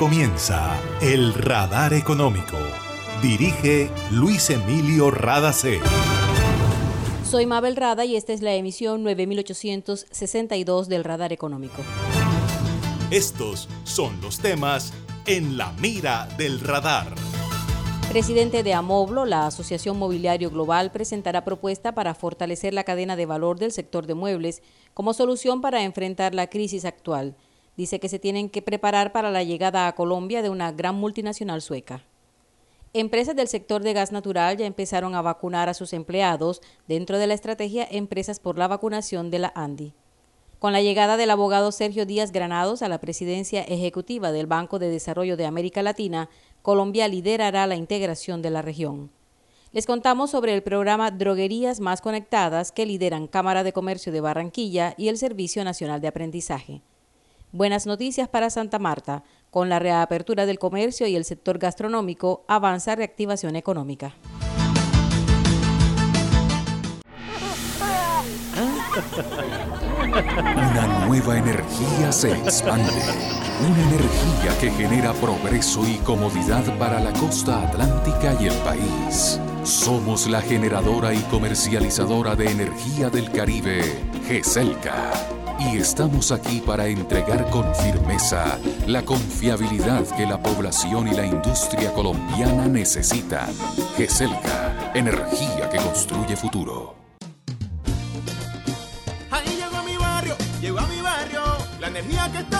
comienza El Radar Económico. Dirige Luis Emilio Radacé. Soy Mabel Rada y esta es la emisión 9862 del Radar Económico. Estos son los temas en la mira del radar. Presidente de Amoblo, la Asociación Mobiliario Global, presentará propuesta para fortalecer la cadena de valor del sector de muebles como solución para enfrentar la crisis actual. Dice que se tienen que preparar para la llegada a Colombia de una gran multinacional sueca. Empresas del sector de gas natural ya empezaron a vacunar a sus empleados dentro de la estrategia Empresas por la Vacunación de la ANDI. Con la llegada del abogado Sergio Díaz Granados a la presidencia ejecutiva del Banco de Desarrollo de América Latina, Colombia liderará la integración de la región. Les contamos sobre el programa Droguerías Más Conectadas que lideran Cámara de Comercio de Barranquilla y el Servicio Nacional de Aprendizaje. Buenas noticias para Santa Marta. Con la reapertura del comercio y el sector gastronómico, avanza reactivación económica. Una nueva energía se expande. Una energía que genera progreso y comodidad para la costa atlántica y el país. Somos la generadora y comercializadora de energía del Caribe, GESELCA. Y estamos aquí para entregar con firmeza la confiabilidad que la población y la industria colombiana necesitan. GESELCA, energía que construye futuro. Ahí llegó a mi barrio, llegó a mi barrio, la energía que estaba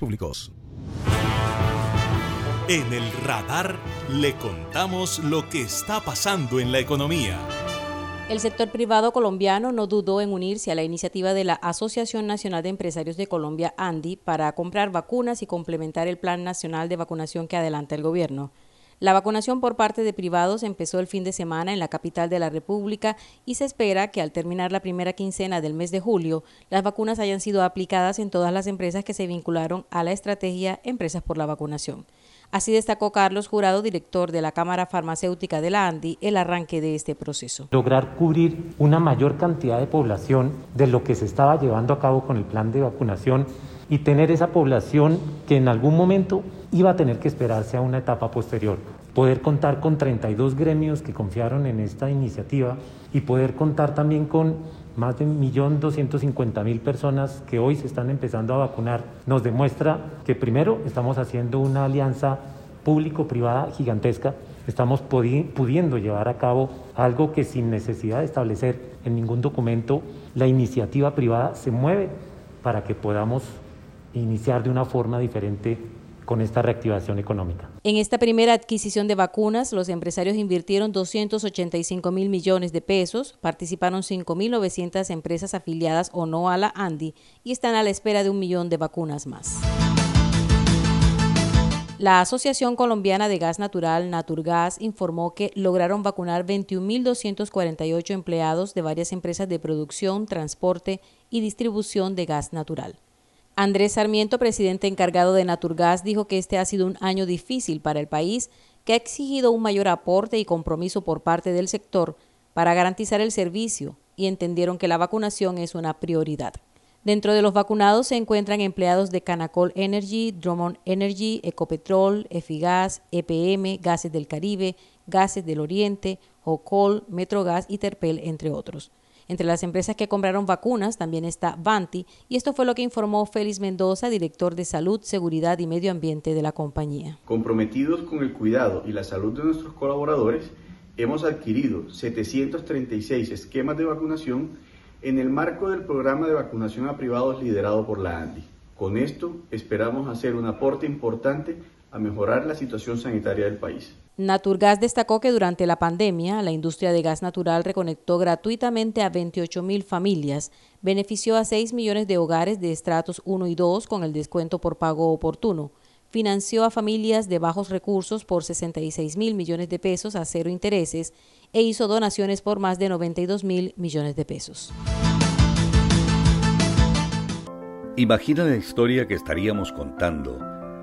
Públicos. En el radar le contamos lo que está pasando en la economía. El sector privado colombiano no dudó en unirse a la iniciativa de la Asociación Nacional de Empresarios de Colombia, ANDI, para comprar vacunas y complementar el Plan Nacional de Vacunación que adelanta el gobierno. La vacunación por parte de privados empezó el fin de semana en la capital de la República y se espera que al terminar la primera quincena del mes de julio, las vacunas hayan sido aplicadas en todas las empresas que se vincularon a la estrategia Empresas por la Vacunación. Así destacó Carlos Jurado, director de la Cámara Farmacéutica de la ANDI, el arranque de este proceso. Lograr cubrir una mayor cantidad de población de lo que se estaba llevando a cabo con el plan de vacunación y tener esa población que en algún momento iba a tener que esperarse a una etapa posterior. Poder contar con 32 gremios que confiaron en esta iniciativa y poder contar también con más de 1.250.000 personas que hoy se están empezando a vacunar, nos demuestra que primero estamos haciendo una alianza público-privada gigantesca, estamos pudiendo llevar a cabo algo que sin necesidad de establecer en ningún documento, la iniciativa privada se mueve para que podamos iniciar de una forma diferente con esta reactivación económica. En esta primera adquisición de vacunas, los empresarios invirtieron 285 mil millones de pesos, participaron 5.900 empresas afiliadas o no a la ANDI y están a la espera de un millón de vacunas más. La Asociación Colombiana de Gas Natural, Naturgas, informó que lograron vacunar 21.248 empleados de varias empresas de producción, transporte y distribución de gas natural. Andrés Sarmiento, presidente encargado de Naturgas, dijo que este ha sido un año difícil para el país, que ha exigido un mayor aporte y compromiso por parte del sector para garantizar el servicio y entendieron que la vacunación es una prioridad. Dentro de los vacunados se encuentran empleados de Canacol Energy, Drummond Energy, Ecopetrol, Efigas, EPM, Gases del Caribe, Gases del Oriente, Hocol, Metrogas y Terpel, entre otros. Entre las empresas que compraron vacunas también está Vanti y esto fue lo que informó Félix Mendoza, director de Salud, Seguridad y Medio Ambiente de la compañía. Comprometidos con el cuidado y la salud de nuestros colaboradores, hemos adquirido 736 esquemas de vacunación en el marco del programa de vacunación a privados liderado por la ANDI. Con esto esperamos hacer un aporte importante a mejorar la situación sanitaria del país. Naturgas destacó que durante la pandemia la industria de gas natural reconectó gratuitamente a 28 mil familias, benefició a 6 millones de hogares de estratos 1 y 2 con el descuento por pago oportuno, financió a familias de bajos recursos por 66 mil millones de pesos a cero intereses e hizo donaciones por más de 92 mil millones de pesos. Imagina la historia que estaríamos contando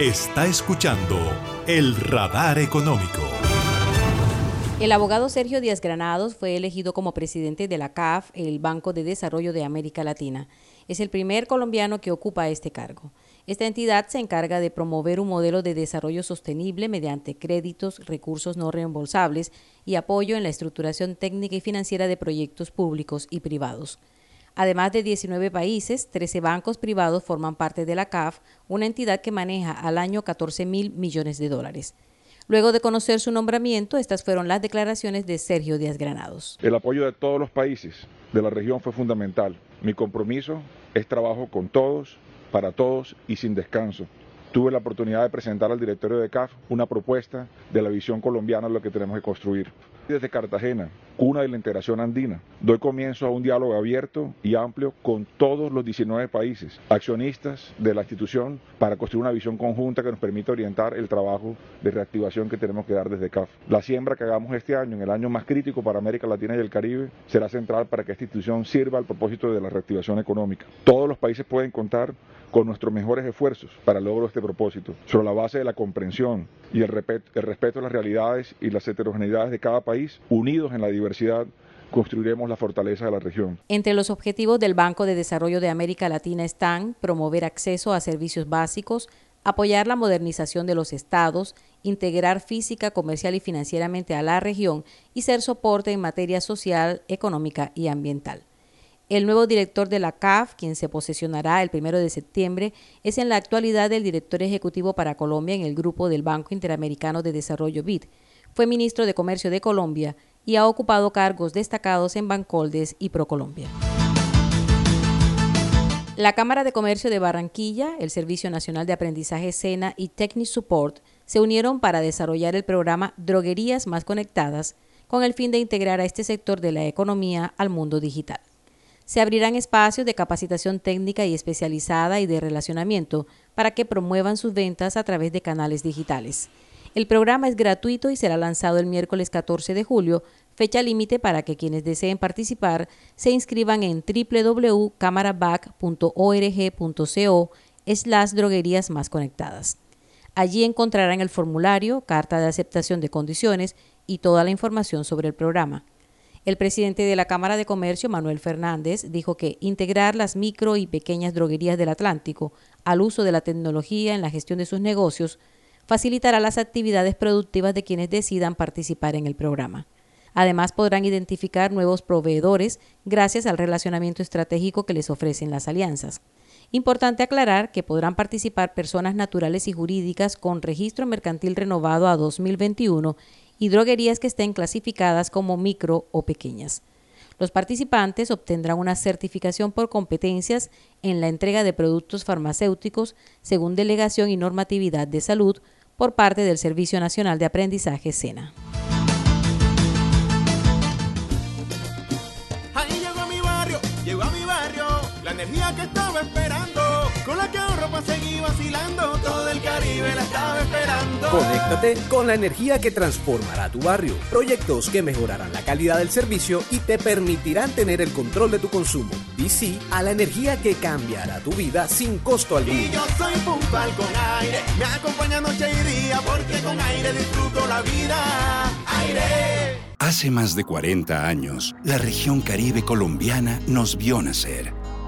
Está escuchando el radar económico. El abogado Sergio Díaz Granados fue elegido como presidente de la CAF, el Banco de Desarrollo de América Latina. Es el primer colombiano que ocupa este cargo. Esta entidad se encarga de promover un modelo de desarrollo sostenible mediante créditos, recursos no reembolsables y apoyo en la estructuración técnica y financiera de proyectos públicos y privados. Además de 19 países, 13 bancos privados forman parte de la CAF, una entidad que maneja al año 14 mil millones de dólares. Luego de conocer su nombramiento, estas fueron las declaraciones de Sergio Díaz Granados. El apoyo de todos los países de la región fue fundamental. Mi compromiso es trabajo con todos, para todos y sin descanso. Tuve la oportunidad de presentar al directorio de CAF una propuesta de la visión colombiana de lo que tenemos que construir. Desde Cartagena, cuna de la integración andina, doy comienzo a un diálogo abierto y amplio con todos los 19 países, accionistas de la institución, para construir una visión conjunta que nos permita orientar el trabajo de reactivación que tenemos que dar desde CAF. La siembra que hagamos este año, en el año más crítico para América Latina y el Caribe, será central para que esta institución sirva al propósito de la reactivación económica. Todos los países pueden contar con nuestros mejores esfuerzos para el logro de este propósito, sobre la base de la comprensión y el, respeto a las realidades y las heterogeneidades de cada país, unidos en la diversidad construiremos la fortaleza de la región. Entre los objetivos del Banco de Desarrollo de América Latina están promover acceso a servicios básicos, apoyar la modernización de los estados, integrar física, comercial y financieramente a la región y ser soporte en materia social, económica y ambiental. El nuevo director de la CAF, quien se posesionará el primero de septiembre, es en la actualidad el director ejecutivo para Colombia en el grupo del Banco Interamericano de Desarrollo BID. Fue ministro de Comercio de Colombia y ha ocupado cargos destacados en Bancoldes y Procolombia. La Cámara de Comercio de Barranquilla, el Servicio Nacional de Aprendizaje SENA y Technic Support se unieron para desarrollar el programa Droguerías Más Conectadas con el fin de integrar a este sector de la economía al mundo digital se abrirán espacios de capacitación técnica y especializada y de relacionamiento para que promuevan sus ventas a través de canales digitales. El programa es gratuito y será lanzado el miércoles 14 de julio, fecha límite para que quienes deseen participar se inscriban en www.camaraback.org.co las droguerías más conectadas. Allí encontrarán el formulario, carta de aceptación de condiciones y toda la información sobre el programa. El presidente de la Cámara de Comercio, Manuel Fernández, dijo que integrar las micro y pequeñas droguerías del Atlántico al uso de la tecnología en la gestión de sus negocios facilitará las actividades productivas de quienes decidan participar en el programa. Además, podrán identificar nuevos proveedores gracias al relacionamiento estratégico que les ofrecen las alianzas. Importante aclarar que podrán participar personas naturales y jurídicas con registro mercantil renovado a 2021 y droguerías que estén clasificadas como micro o pequeñas. Los participantes obtendrán una certificación por competencias en la entrega de productos farmacéuticos según delegación y normatividad de salud por parte del Servicio Nacional de Aprendizaje SENA. Ahí llegó a mi barrio, llegó a mi barrio, la energía que estaba esperando, con la que vacilando, todo el Caribe la estaba Conéctate con la energía que transformará tu barrio. Proyectos que mejorarán la calidad del servicio y te permitirán tener el control de tu consumo. Sí a la energía que cambiará tu vida sin costo alguno. Y yo soy puntual con aire, me acompaña noche y día, porque con aire disfruto la vida. Aire. Hace más de 40 años, la región caribe colombiana nos vio nacer.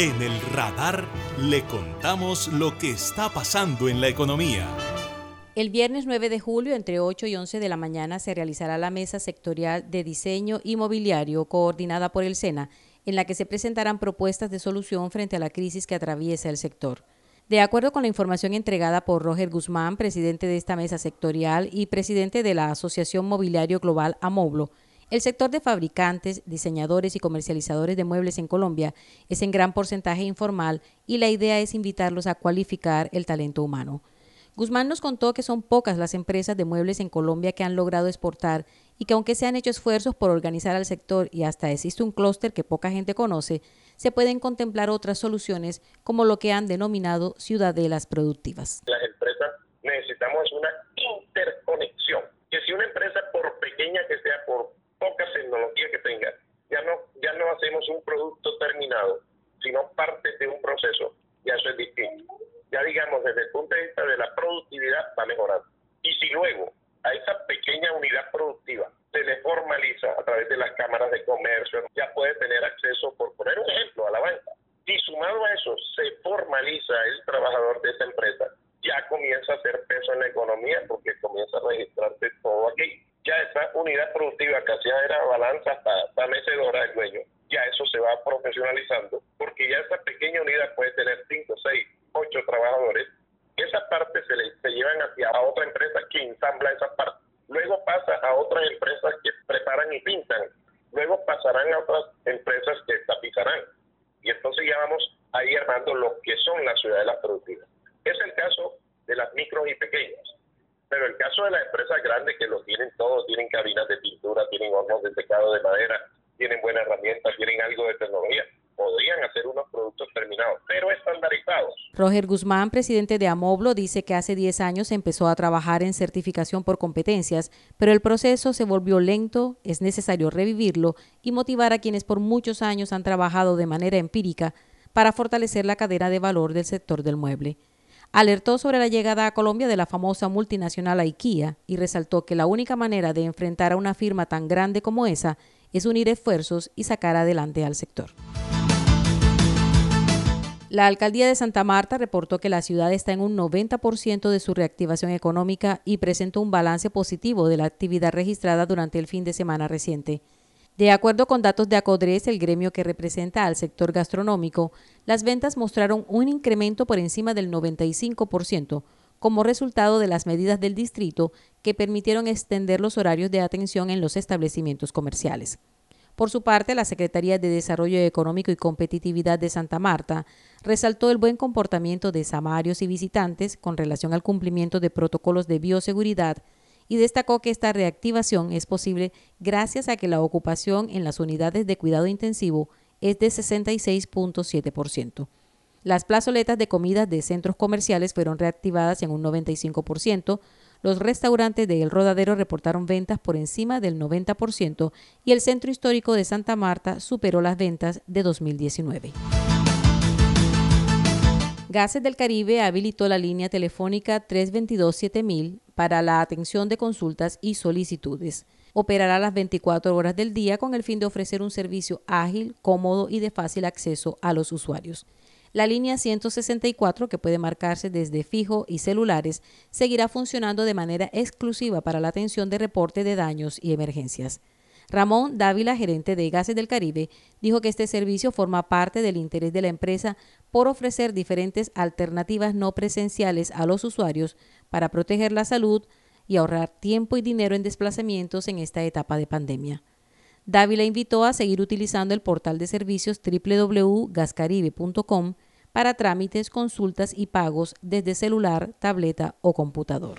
En el radar le contamos lo que está pasando en la economía. El viernes 9 de julio, entre 8 y 11 de la mañana, se realizará la mesa sectorial de diseño inmobiliario coordinada por el SENA, en la que se presentarán propuestas de solución frente a la crisis que atraviesa el sector. De acuerdo con la información entregada por Roger Guzmán, presidente de esta mesa sectorial y presidente de la Asociación Mobiliario Global Amoblo, el sector de fabricantes, diseñadores y comercializadores de muebles en Colombia es en gran porcentaje informal y la idea es invitarlos a cualificar el talento humano. Guzmán nos contó que son pocas las empresas de muebles en Colombia que han logrado exportar y que aunque se han hecho esfuerzos por organizar al sector y hasta existe un clúster que poca gente conoce, se pueden contemplar otras soluciones como lo que han denominado ciudadelas productivas. Las empresas necesitamos una interconexión, que si una empresa por pequeña que sea, por poca tecnología que tenga. Ya no, ya no hacemos un producto terminado, sino parte de un proceso. Ya eso es distinto. Ya digamos, desde el punto de vista de la productividad va mejorando. Y si luego a esa pequeña unidad productiva se le formaliza a través de las cámaras de comercio, ya puede tener acceso, por poner un ejemplo, a la banca. Y sumado a eso, se formaliza el trabajador de esa empresa, ya comienza a hacer peso en la economía porque comienza a registrarse todo aquí ya esa unidad productiva que hacía era balanza hasta, mecedora del dueño, ya eso se va profesionalizando, porque ya esa pequeña unidad puede tener 5, 6, 8 trabajadores, esa parte se, le, se llevan hacia a otra empresa que ensambla esa parte, luego pasa a otras empresas que preparan y pintan, luego pasarán a otras empresas que tapizarán, y entonces ya vamos ahí armando lo que son las ciudades productivas. Es el caso de las micros y pequeñas pero el caso de las empresas grandes que lo tienen todo, tienen cabinas de pintura, tienen hornos de secado de madera, tienen buenas herramientas, tienen algo de tecnología, podrían hacer unos productos terminados, pero estandarizados. Roger Guzmán, presidente de Amoblo, dice que hace 10 años empezó a trabajar en certificación por competencias, pero el proceso se volvió lento, es necesario revivirlo y motivar a quienes por muchos años han trabajado de manera empírica para fortalecer la cadena de valor del sector del mueble alertó sobre la llegada a Colombia de la famosa multinacional IKEA y resaltó que la única manera de enfrentar a una firma tan grande como esa es unir esfuerzos y sacar adelante al sector. La alcaldía de Santa Marta reportó que la ciudad está en un 90% de su reactivación económica y presentó un balance positivo de la actividad registrada durante el fin de semana reciente. De acuerdo con datos de Acodres, el gremio que representa al sector gastronómico, las ventas mostraron un incremento por encima del 95% como resultado de las medidas del distrito que permitieron extender los horarios de atención en los establecimientos comerciales. Por su parte, la Secretaría de Desarrollo Económico y Competitividad de Santa Marta resaltó el buen comportamiento de samarios y visitantes con relación al cumplimiento de protocolos de bioseguridad y destacó que esta reactivación es posible gracias a que la ocupación en las unidades de cuidado intensivo es de 66.7%. Las plazoletas de comidas de centros comerciales fueron reactivadas en un 95%, los restaurantes de El Rodadero reportaron ventas por encima del 90% y el Centro Histórico de Santa Marta superó las ventas de 2019. Gases del Caribe habilitó la línea telefónica 322-7000 para la atención de consultas y solicitudes. Operará las 24 horas del día con el fin de ofrecer un servicio ágil, cómodo y de fácil acceso a los usuarios. La línea 164, que puede marcarse desde fijo y celulares, seguirá funcionando de manera exclusiva para la atención de reporte de daños y emergencias. Ramón Dávila, gerente de Gases del Caribe, dijo que este servicio forma parte del interés de la empresa por ofrecer diferentes alternativas no presenciales a los usuarios para proteger la salud y ahorrar tiempo y dinero en desplazamientos en esta etapa de pandemia. Dávila invitó a seguir utilizando el portal de servicios www.gascaribe.com para trámites, consultas y pagos desde celular, tableta o computador.